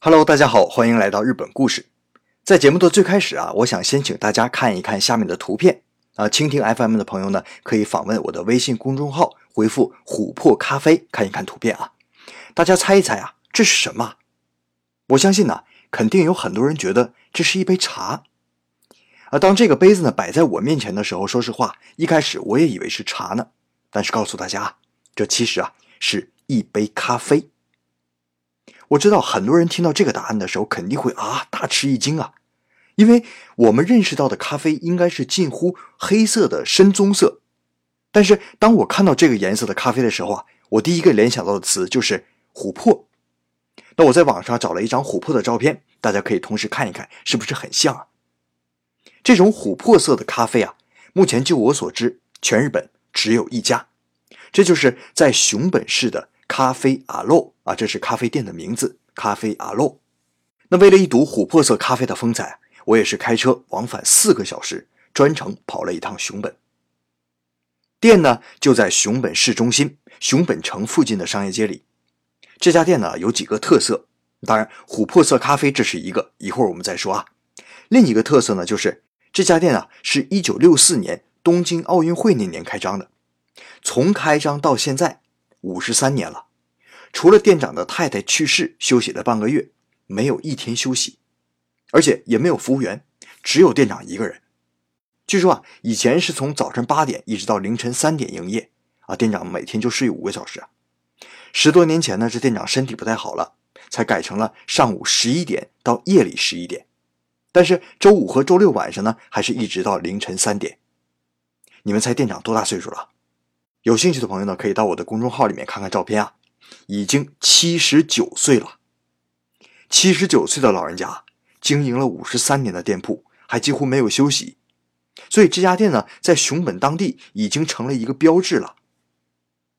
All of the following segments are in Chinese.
Hello，大家好，欢迎来到日本故事。在节目的最开始啊，我想先请大家看一看下面的图片啊。蜻蜓 FM 的朋友呢，可以访问我的微信公众号，回复“琥珀咖啡”看一看图片啊。大家猜一猜啊，这是什么？我相信呢，肯定有很多人觉得这是一杯茶。啊当这个杯子呢摆在我面前的时候，说实话，一开始我也以为是茶呢。但是告诉大家啊，这其实啊是一杯咖啡。我知道很多人听到这个答案的时候肯定会啊大吃一惊啊，因为我们认识到的咖啡应该是近乎黑色的深棕色，但是当我看到这个颜色的咖啡的时候啊，我第一个联想到的词就是琥珀。那我在网上找了一张琥珀的照片，大家可以同时看一看是不是很像啊？这种琥珀色的咖啡啊，目前就我所知，全日本只有一家，这就是在熊本市的。咖啡阿洛啊，这是咖啡店的名字。咖啡阿洛。那为了一睹琥珀色咖啡的风采，我也是开车往返四个小时，专程跑了一趟熊本。店呢就在熊本市中心熊本城附近的商业街里。这家店呢有几个特色，当然琥珀色咖啡这是一个，一会儿我们再说啊。另一个特色呢就是这家店啊是一九六四年东京奥运会那年开张的，从开张到现在。五十三年了，除了店长的太太去世休息了半个月，没有一天休息，而且也没有服务员，只有店长一个人。据说啊，以前是从早晨八点一直到凌晨三点营业啊，店长每天就睡五个小时啊。十多年前呢，这店长身体不太好了，才改成了上午十一点到夜里十一点，但是周五和周六晚上呢，还是一直到凌晨三点。你们猜店长多大岁数了？有兴趣的朋友呢，可以到我的公众号里面看看照片啊，已经七十九岁了。七十九岁的老人家经营了五十三年的店铺，还几乎没有休息，所以这家店呢，在熊本当地已经成了一个标志了。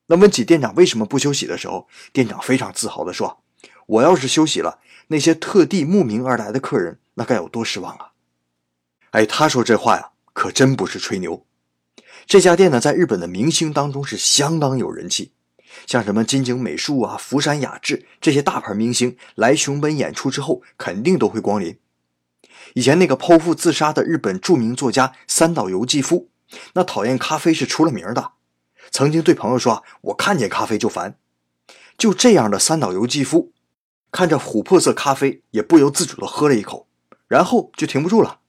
那问起店长为什么不休息的时候，店长非常自豪地说：“我要是休息了，那些特地慕名而来的客人，那该有多失望啊！”哎，他说这话呀，可真不是吹牛。这家店呢，在日本的明星当中是相当有人气，像什么金井美术啊、福山雅治这些大牌明星来熊本演出之后，肯定都会光临。以前那个剖腹自杀的日本著名作家三岛由纪夫，那讨厌咖啡是出了名的，曾经对朋友说：“我看见咖啡就烦。”就这样的三岛由纪夫，看着琥珀色咖啡，也不由自主地喝了一口，然后就停不住了。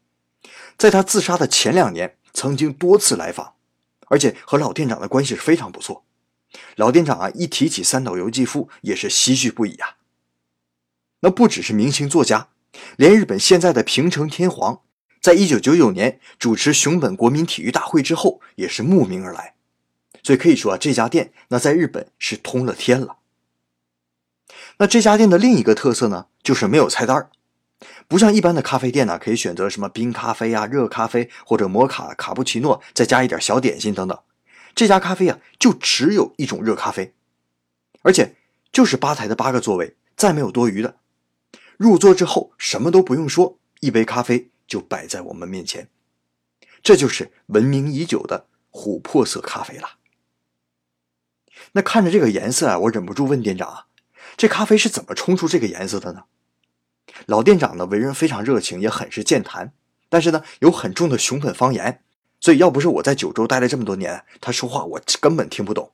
在他自杀的前两年，曾经多次来访。而且和老店长的关系是非常不错，老店长啊一提起三岛由纪夫也是唏嘘不已啊。那不只是明星作家，连日本现在的平成天皇，在一九九九年主持熊本国民体育大会之后，也是慕名而来。所以可以说啊，这家店那在日本是通了天了。那这家店的另一个特色呢，就是没有菜单儿。不像一般的咖啡店呢，可以选择什么冰咖啡啊、热咖啡或者摩卡、卡布奇诺，再加一点小点心等等。这家咖啡啊，就只有一种热咖啡，而且就是吧台的八个座位，再没有多余的。入座之后什么都不用说，一杯咖啡就摆在我们面前，这就是闻名已久的琥珀色咖啡了。那看着这个颜色啊，我忍不住问店长啊：“这咖啡是怎么冲出这个颜色的呢？”老店长呢，为人非常热情，也很是健谈，但是呢，有很重的熊本方言，所以要不是我在九州待了这么多年，他说话我根本听不懂。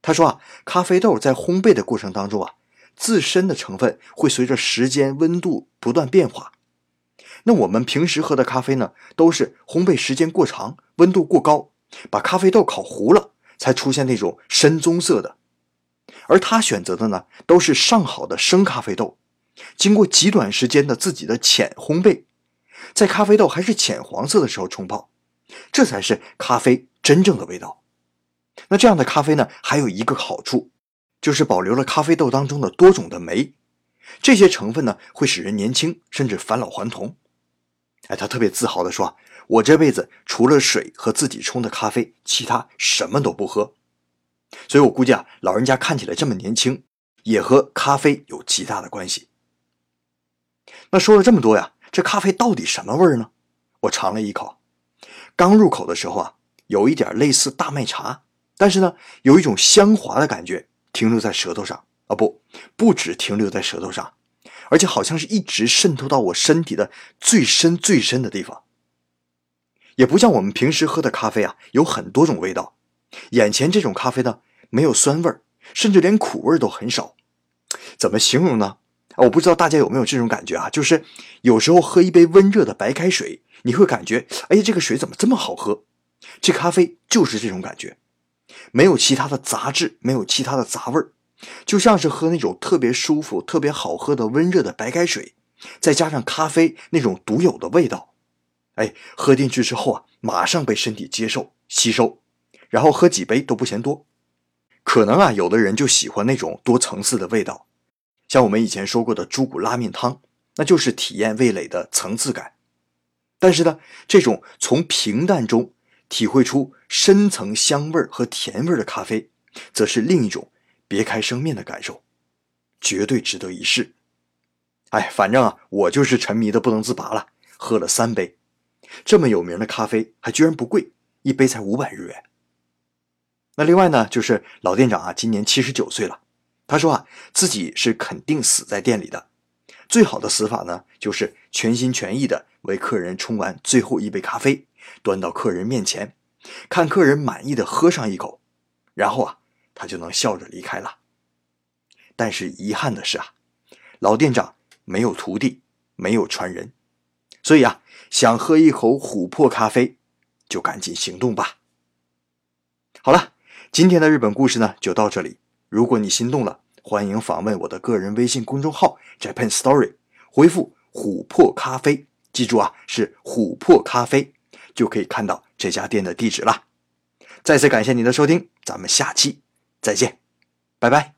他说啊，咖啡豆在烘焙的过程当中啊，自身的成分会随着时间温度不断变化。那我们平时喝的咖啡呢，都是烘焙时间过长，温度过高，把咖啡豆烤糊了，才出现那种深棕色的。而他选择的呢，都是上好的生咖啡豆。经过极短时间的自己的浅烘焙，在咖啡豆还是浅黄色的时候冲泡，这才是咖啡真正的味道。那这样的咖啡呢，还有一个好处，就是保留了咖啡豆当中的多种的酶，这些成分呢会使人年轻，甚至返老还童。哎，他特别自豪地说：“我这辈子除了水和自己冲的咖啡，其他什么都不喝。”所以我估计啊，老人家看起来这么年轻，也和咖啡有极大的关系。那说了这么多呀，这咖啡到底什么味儿呢？我尝了一口，刚入口的时候啊，有一点类似大麦茶，但是呢，有一种香滑的感觉停留在舌头上啊，不，不止停留在舌头上，而且好像是一直渗透到我身体的最深最深的地方。也不像我们平时喝的咖啡啊，有很多种味道。眼前这种咖啡呢，没有酸味，甚至连苦味都很少。怎么形容呢？我不知道大家有没有这种感觉啊？就是有时候喝一杯温热的白开水，你会感觉，哎，这个水怎么这么好喝？这咖啡就是这种感觉，没有其他的杂质，没有其他的杂味儿，就像是喝那种特别舒服、特别好喝的温热的白开水，再加上咖啡那种独有的味道，哎，喝进去之后啊，马上被身体接受、吸收，然后喝几杯都不嫌多。可能啊，有的人就喜欢那种多层次的味道。像我们以前说过的猪骨拉面汤，那就是体验味蕾的层次感。但是呢，这种从平淡中体会出深层香味和甜味的咖啡，则是另一种别开生面的感受，绝对值得一试。哎，反正啊，我就是沉迷的不能自拔了，喝了三杯。这么有名的咖啡还居然不贵，一杯才五百日元。那另外呢，就是老店长啊，今年七十九岁了。他说啊，自己是肯定死在店里的。最好的死法呢，就是全心全意的为客人冲完最后一杯咖啡，端到客人面前，看客人满意的喝上一口，然后啊，他就能笑着离开了。但是遗憾的是啊，老店长没有徒弟，没有传人，所以啊，想喝一口琥珀咖啡，就赶紧行动吧。好了，今天的日本故事呢，就到这里。如果你心动了，欢迎访问我的个人微信公众号 Japan Story，回复“琥珀咖啡”，记住啊，是琥珀咖啡，就可以看到这家店的地址了。再次感谢你的收听，咱们下期再见，拜拜。